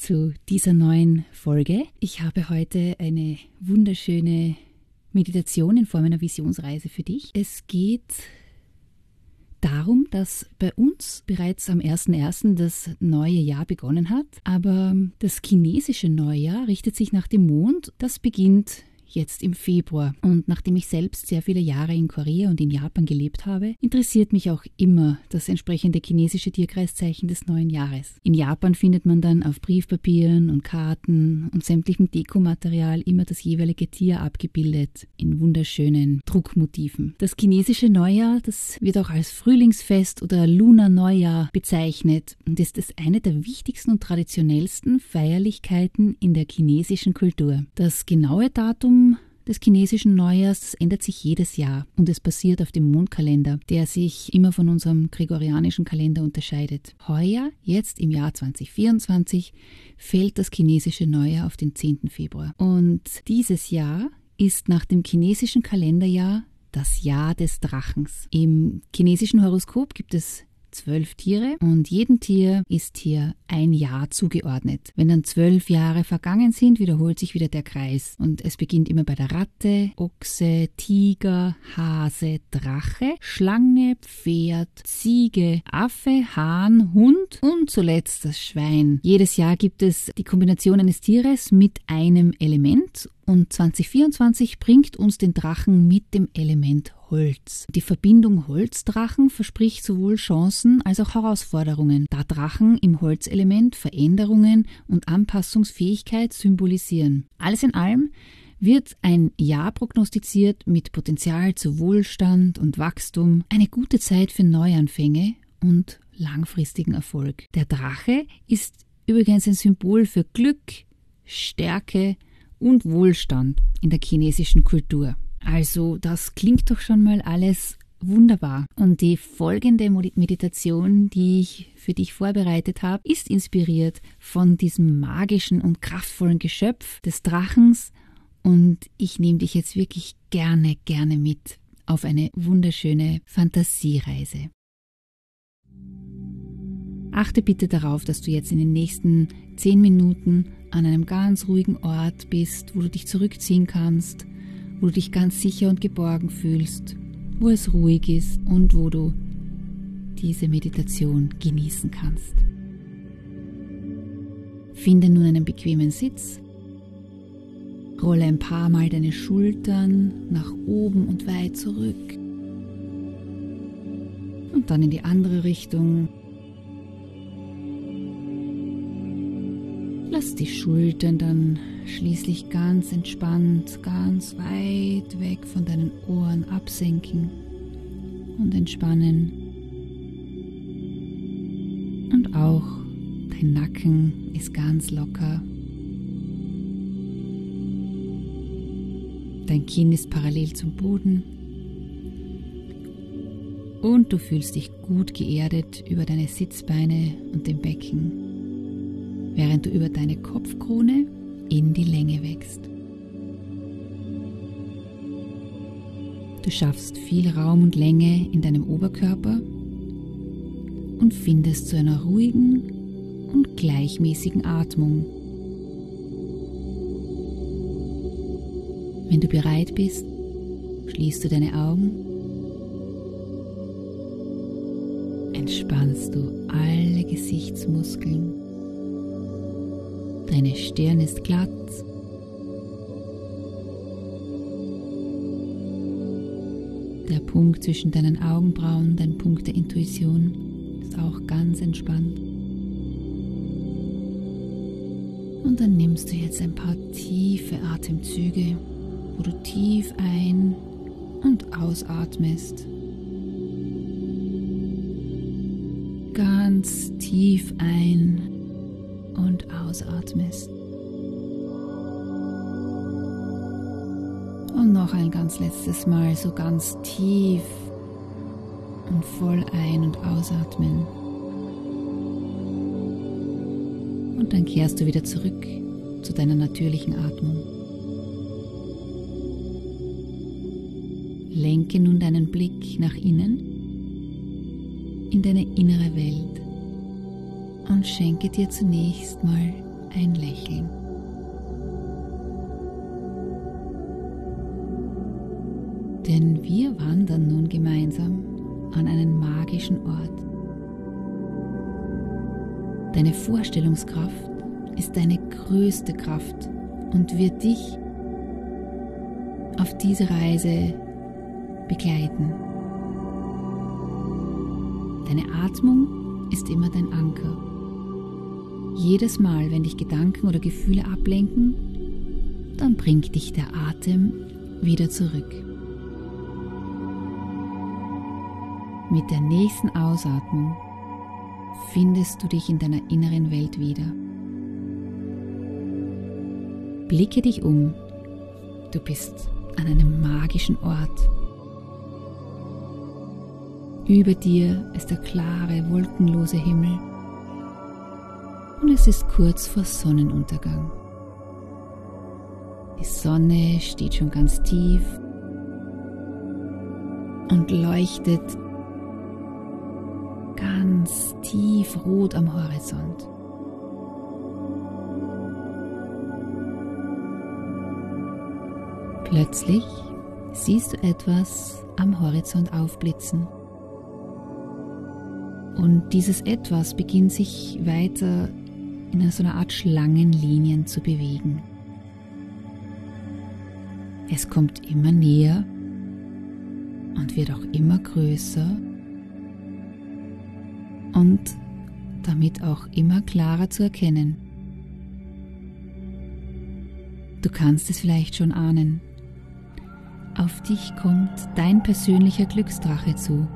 zu dieser neuen Folge. Ich habe heute eine wunderschöne Meditation in Form einer Visionsreise für dich. Es geht darum, dass bei uns bereits am 1.1. das neue Jahr begonnen hat, aber das chinesische Neujahr richtet sich nach dem Mond. Das beginnt jetzt im Februar. Und nachdem ich selbst sehr viele Jahre in Korea und in Japan gelebt habe, interessiert mich auch immer das entsprechende chinesische Tierkreiszeichen des neuen Jahres. In Japan findet man dann auf Briefpapieren und Karten und sämtlichem Dekomaterial immer das jeweilige Tier abgebildet in wunderschönen Druckmotiven. Das chinesische Neujahr, das wird auch als Frühlingsfest oder Lunar Neujahr bezeichnet und ist es eine der wichtigsten und traditionellsten Feierlichkeiten in der chinesischen Kultur. Das genaue Datum des chinesischen Neujahrs ändert sich jedes Jahr und es basiert auf dem Mondkalender, der sich immer von unserem gregorianischen Kalender unterscheidet. Heuer, jetzt im Jahr 2024, fällt das chinesische Neujahr auf den 10. Februar. Und dieses Jahr ist nach dem chinesischen Kalenderjahr das Jahr des Drachens. Im chinesischen Horoskop gibt es zwölf Tiere und jedem Tier ist hier ein Jahr zugeordnet. Wenn dann zwölf Jahre vergangen sind, wiederholt sich wieder der Kreis und es beginnt immer bei der Ratte, Ochse, Tiger, Hase, Drache, Schlange, Pferd, Ziege, Affe, Hahn, Hund und zuletzt das Schwein. Jedes Jahr gibt es die Kombination eines Tieres mit einem Element und 2024 bringt uns den Drachen mit dem Element Holz. Die Verbindung Holzdrachen verspricht sowohl Chancen als auch Herausforderungen, da Drachen im Holzelement Veränderungen und Anpassungsfähigkeit symbolisieren. Alles in allem wird ein Jahr prognostiziert mit Potenzial zu Wohlstand und Wachstum, eine gute Zeit für Neuanfänge und langfristigen Erfolg. Der Drache ist übrigens ein Symbol für Glück, Stärke und Wohlstand in der chinesischen Kultur. Also das klingt doch schon mal alles wunderbar. Und die folgende Meditation, die ich für dich vorbereitet habe, ist inspiriert von diesem magischen und kraftvollen Geschöpf des Drachens. Und ich nehme dich jetzt wirklich gerne, gerne mit auf eine wunderschöne Fantasiereise. Achte bitte darauf, dass du jetzt in den nächsten zehn Minuten an einem ganz ruhigen Ort bist, wo du dich zurückziehen kannst wo du dich ganz sicher und geborgen fühlst, wo es ruhig ist und wo du diese Meditation genießen kannst. Finde nun einen bequemen Sitz, rolle ein paar Mal deine Schultern nach oben und weit zurück und dann in die andere Richtung. Die Schultern dann schließlich ganz entspannt, ganz weit weg von deinen Ohren absenken und entspannen. Und auch dein Nacken ist ganz locker. Dein Kinn ist parallel zum Boden. Und du fühlst dich gut geerdet über deine Sitzbeine und dem Becken, während du über deine Kopfkrone in die Länge wächst. Du schaffst viel Raum und Länge in deinem Oberkörper und findest zu einer ruhigen und gleichmäßigen Atmung. Wenn du bereit bist, schließt du deine Augen, entspannst du alle Gesichtsmuskeln Deine Stirn ist glatt. Der Punkt zwischen deinen Augenbrauen, dein Punkt der Intuition, ist auch ganz entspannt. Und dann nimmst du jetzt ein paar tiefe Atemzüge, wo du tief ein- und ausatmest. Ganz tief ein ausatmest. Und noch ein ganz letztes Mal so ganz tief und voll ein- und ausatmen. Und dann kehrst du wieder zurück zu deiner natürlichen Atmung. Lenke nun deinen Blick nach innen, in deine innere Welt und schenke dir zunächst mal ein Lächeln. Denn wir wandern nun gemeinsam an einen magischen Ort. Deine Vorstellungskraft ist deine größte Kraft und wird dich auf diese Reise begleiten. Deine Atmung ist immer dein Anker. Jedes Mal, wenn dich Gedanken oder Gefühle ablenken, dann bringt dich der Atem wieder zurück. Mit der nächsten Ausatmung findest du dich in deiner inneren Welt wieder. Blicke dich um. Du bist an einem magischen Ort. Über dir ist der klare, wolkenlose Himmel und es ist kurz vor Sonnenuntergang. Die Sonne steht schon ganz tief und leuchtet ganz tief rot am Horizont. Plötzlich siehst du etwas am Horizont aufblitzen. Und dieses etwas beginnt sich weiter in so einer Art Schlangenlinien zu bewegen. Es kommt immer näher und wird auch immer größer und damit auch immer klarer zu erkennen. Du kannst es vielleicht schon ahnen. Auf dich kommt dein persönlicher Glücksdrache zu.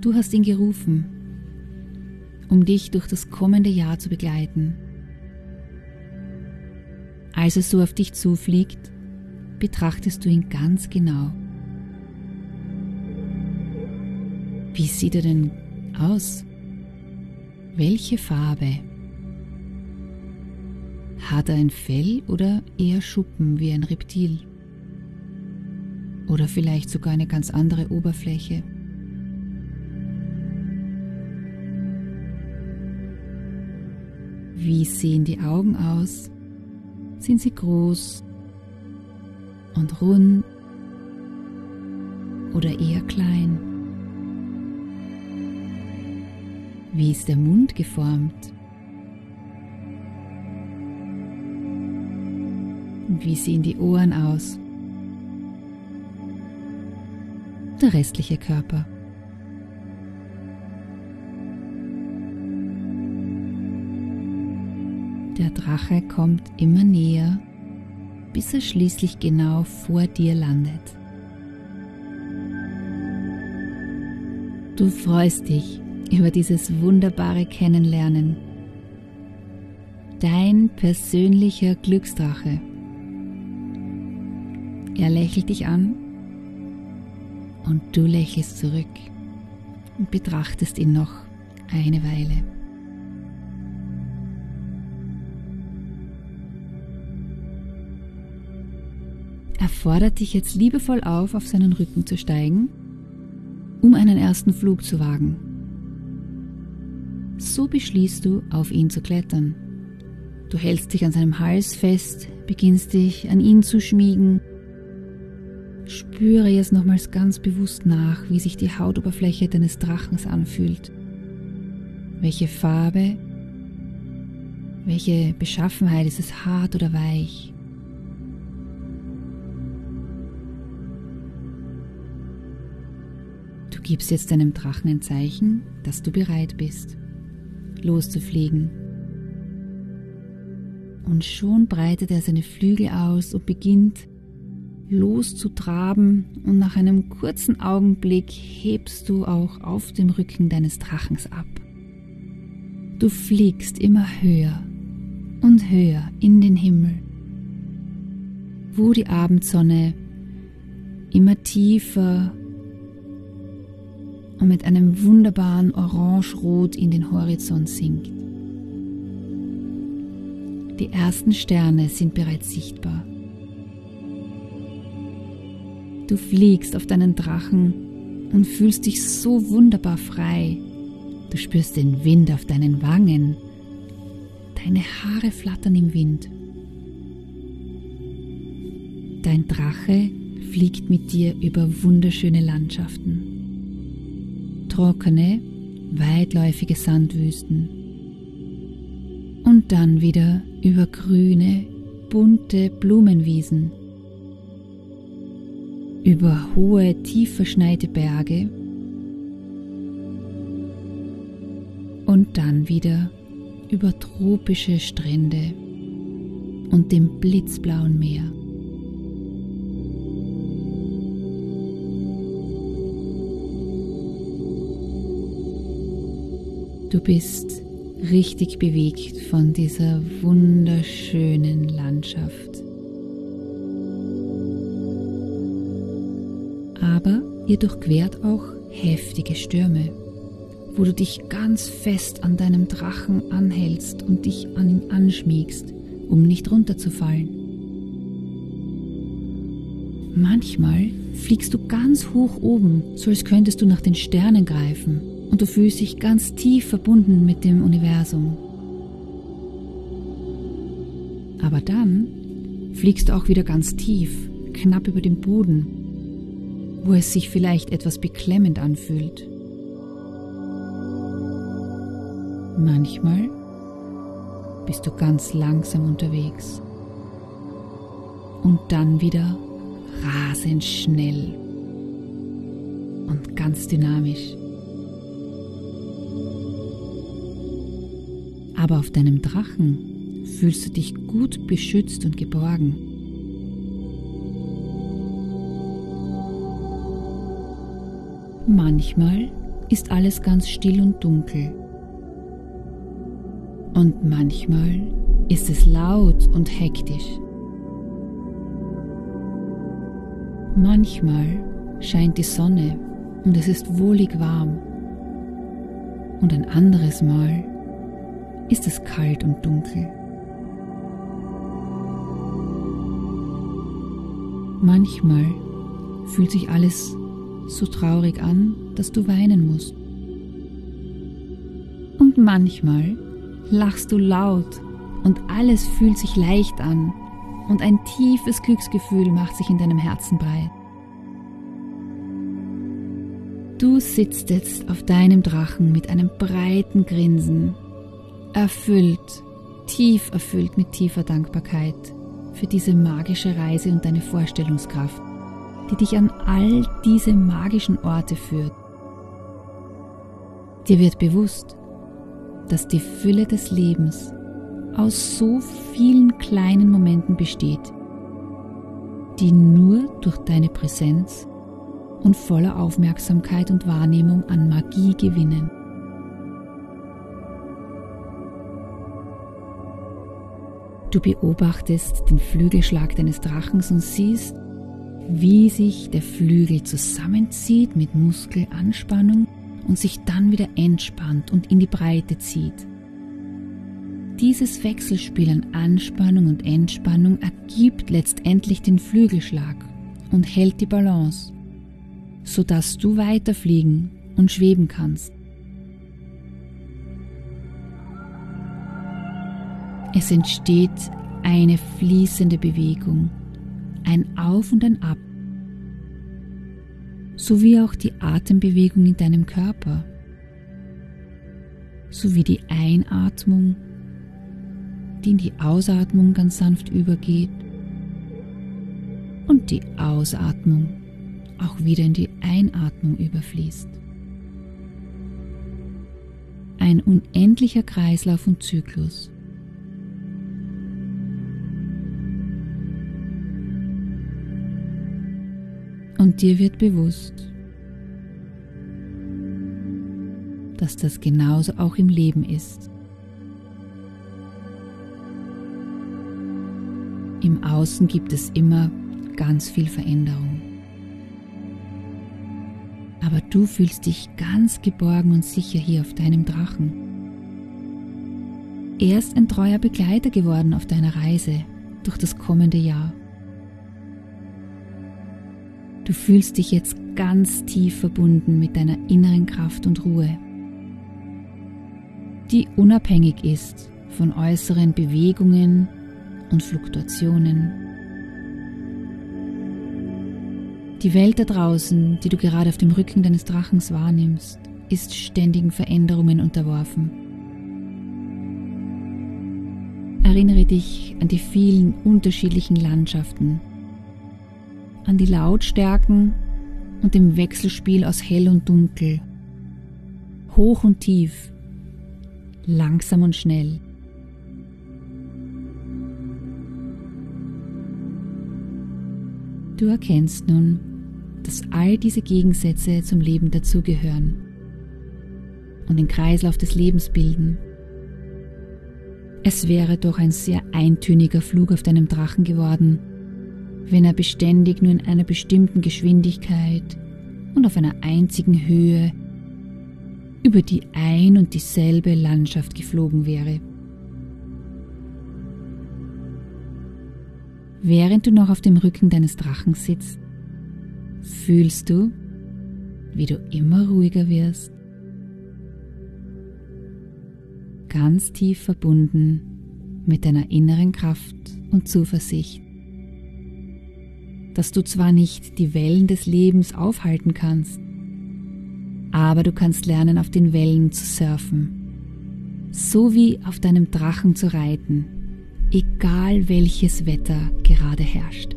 Du hast ihn gerufen, um dich durch das kommende Jahr zu begleiten. Als er so auf dich zufliegt, betrachtest du ihn ganz genau. Wie sieht er denn aus? Welche Farbe? Hat er ein Fell oder eher Schuppen wie ein Reptil? Oder vielleicht sogar eine ganz andere Oberfläche? Wie sehen die Augen aus? Sind sie groß und rund oder eher klein? Wie ist der Mund geformt? Wie sehen die Ohren aus? Der restliche Körper. Der Drache kommt immer näher, bis er schließlich genau vor dir landet. Du freust dich über dieses wunderbare Kennenlernen. Dein persönlicher Glücksdrache. Er lächelt dich an und du lächelst zurück und betrachtest ihn noch eine Weile. Er fordert dich jetzt liebevoll auf, auf seinen Rücken zu steigen, um einen ersten Flug zu wagen. So beschließt du, auf ihn zu klettern. Du hältst dich an seinem Hals fest, beginnst dich an ihn zu schmiegen. Spüre jetzt nochmals ganz bewusst nach, wie sich die Hautoberfläche deines Drachens anfühlt. Welche Farbe, welche Beschaffenheit ist es hart oder weich? Gibst jetzt deinem Drachen ein Zeichen, dass du bereit bist, loszufliegen. Und schon breitet er seine Flügel aus und beginnt loszutraben und nach einem kurzen Augenblick hebst du auch auf dem Rücken deines Drachens ab. Du fliegst immer höher und höher in den Himmel, wo die Abendsonne immer tiefer und mit einem wunderbaren Orange-Rot in den Horizont sinkt. Die ersten Sterne sind bereits sichtbar. Du fliegst auf deinen Drachen und fühlst dich so wunderbar frei. Du spürst den Wind auf deinen Wangen. Deine Haare flattern im Wind. Dein Drache fliegt mit dir über wunderschöne Landschaften. Trockene, weitläufige Sandwüsten. Und dann wieder über grüne, bunte Blumenwiesen über hohe, tief verschneite Berge und dann wieder über tropische Strände und dem blitzblauen Meer. Du bist richtig bewegt von dieser wunderschönen Landschaft. aber ihr durchquert auch heftige Stürme, wo du dich ganz fest an deinem Drachen anhältst und dich an ihn anschmiegst, um nicht runterzufallen. Manchmal fliegst du ganz hoch oben, so als könntest du nach den Sternen greifen und du fühlst dich ganz tief verbunden mit dem Universum. Aber dann fliegst du auch wieder ganz tief, knapp über dem Boden wo es sich vielleicht etwas beklemmend anfühlt. Manchmal bist du ganz langsam unterwegs und dann wieder rasend schnell und ganz dynamisch. Aber auf deinem Drachen fühlst du dich gut beschützt und geborgen. Manchmal ist alles ganz still und dunkel. Und manchmal ist es laut und hektisch. Manchmal scheint die Sonne und es ist wohlig warm. Und ein anderes Mal ist es kalt und dunkel. Manchmal fühlt sich alles so traurig an, dass du weinen musst. Und manchmal lachst du laut und alles fühlt sich leicht an und ein tiefes Glücksgefühl macht sich in deinem Herzen breit. Du sitzt jetzt auf deinem Drachen mit einem breiten Grinsen, erfüllt, tief erfüllt mit tiefer Dankbarkeit für diese magische Reise und deine Vorstellungskraft die dich an all diese magischen Orte führt. Dir wird bewusst, dass die Fülle des Lebens aus so vielen kleinen Momenten besteht, die nur durch deine Präsenz und voller Aufmerksamkeit und Wahrnehmung an Magie gewinnen. Du beobachtest den Flügelschlag deines Drachens und siehst, wie sich der Flügel zusammenzieht mit Muskelanspannung und sich dann wieder entspannt und in die Breite zieht. Dieses Wechselspiel an Anspannung und Entspannung ergibt letztendlich den Flügelschlag und hält die Balance, sodass du weiterfliegen und schweben kannst. Es entsteht eine fließende Bewegung ein Auf und ein Ab, sowie auch die Atembewegung in deinem Körper, sowie die Einatmung, die in die Ausatmung ganz sanft übergeht und die Ausatmung auch wieder in die Einatmung überfließt. ein unendlicher Kreislauf und Zyklus. Und dir wird bewusst, dass das genauso auch im Leben ist. Im Außen gibt es immer ganz viel Veränderung. Aber du fühlst dich ganz geborgen und sicher hier auf deinem Drachen. Er ist ein treuer Begleiter geworden auf deiner Reise durch das kommende Jahr. Du fühlst dich jetzt ganz tief verbunden mit deiner inneren Kraft und Ruhe, die unabhängig ist von äußeren Bewegungen und Fluktuationen. Die Welt da draußen, die du gerade auf dem Rücken deines Drachens wahrnimmst, ist ständigen Veränderungen unterworfen. Erinnere dich an die vielen unterschiedlichen Landschaften, an die Lautstärken und dem Wechselspiel aus hell und dunkel, hoch und tief, langsam und schnell. Du erkennst nun, dass all diese Gegensätze zum Leben dazugehören und den Kreislauf des Lebens bilden. Es wäre doch ein sehr eintöniger Flug auf deinem Drachen geworden, wenn er beständig nur in einer bestimmten Geschwindigkeit und auf einer einzigen Höhe über die ein und dieselbe Landschaft geflogen wäre. Während du noch auf dem Rücken deines Drachen sitzt, fühlst du, wie du immer ruhiger wirst, ganz tief verbunden mit deiner inneren Kraft und Zuversicht dass du zwar nicht die Wellen des Lebens aufhalten kannst, aber du kannst lernen, auf den Wellen zu surfen, so wie auf deinem Drachen zu reiten, egal welches Wetter gerade herrscht.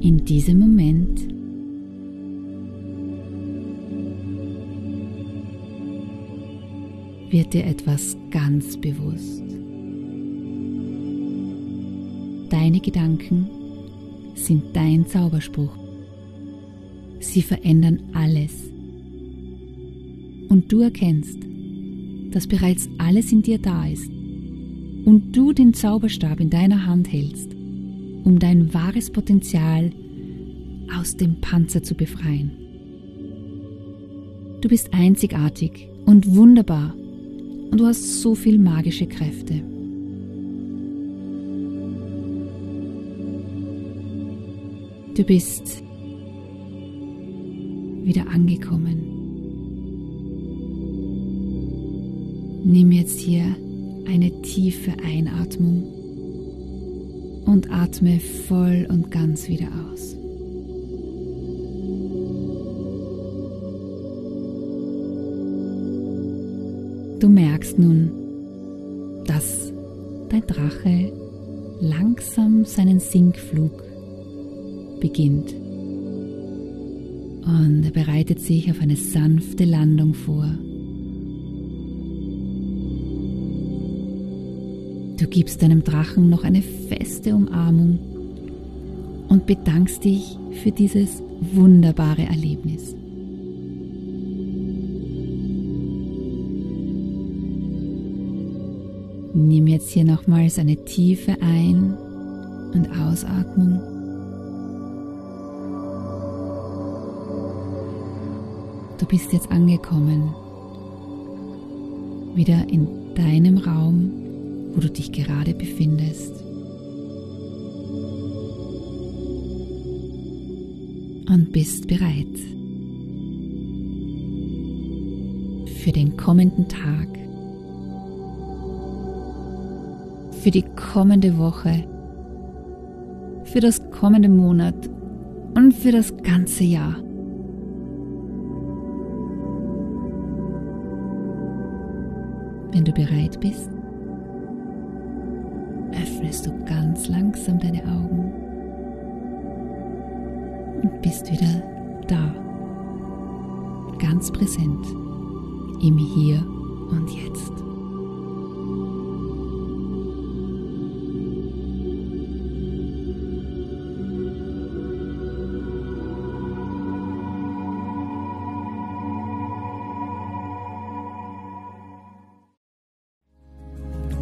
In diesem Moment wird dir etwas ganz bewusst. Deine Gedanken sind dein Zauberspruch. Sie verändern alles. Und du erkennst, dass bereits alles in dir da ist und du den Zauberstab in deiner Hand hältst, um dein wahres Potenzial aus dem Panzer zu befreien. Du bist einzigartig und wunderbar und du hast so viel magische Kräfte. Du bist wieder angekommen. Nimm jetzt hier eine tiefe Einatmung und atme voll und ganz wieder aus. Du merkst nun, dass dein Drache langsam seinen Sinkflug beginnt. Und er bereitet sich auf eine sanfte Landung vor. Du gibst deinem Drachen noch eine feste Umarmung und bedankst dich für dieses wunderbare Erlebnis. Nimm jetzt hier nochmals eine tiefe Ein- und Ausatmung. Du bist jetzt angekommen, wieder in deinem Raum, wo du dich gerade befindest. Und bist bereit für den kommenden Tag, für die kommende Woche, für das kommende Monat und für das ganze Jahr. Wenn du bereit bist, öffnest du ganz langsam deine Augen und bist wieder da, ganz präsent im Hier und Jetzt.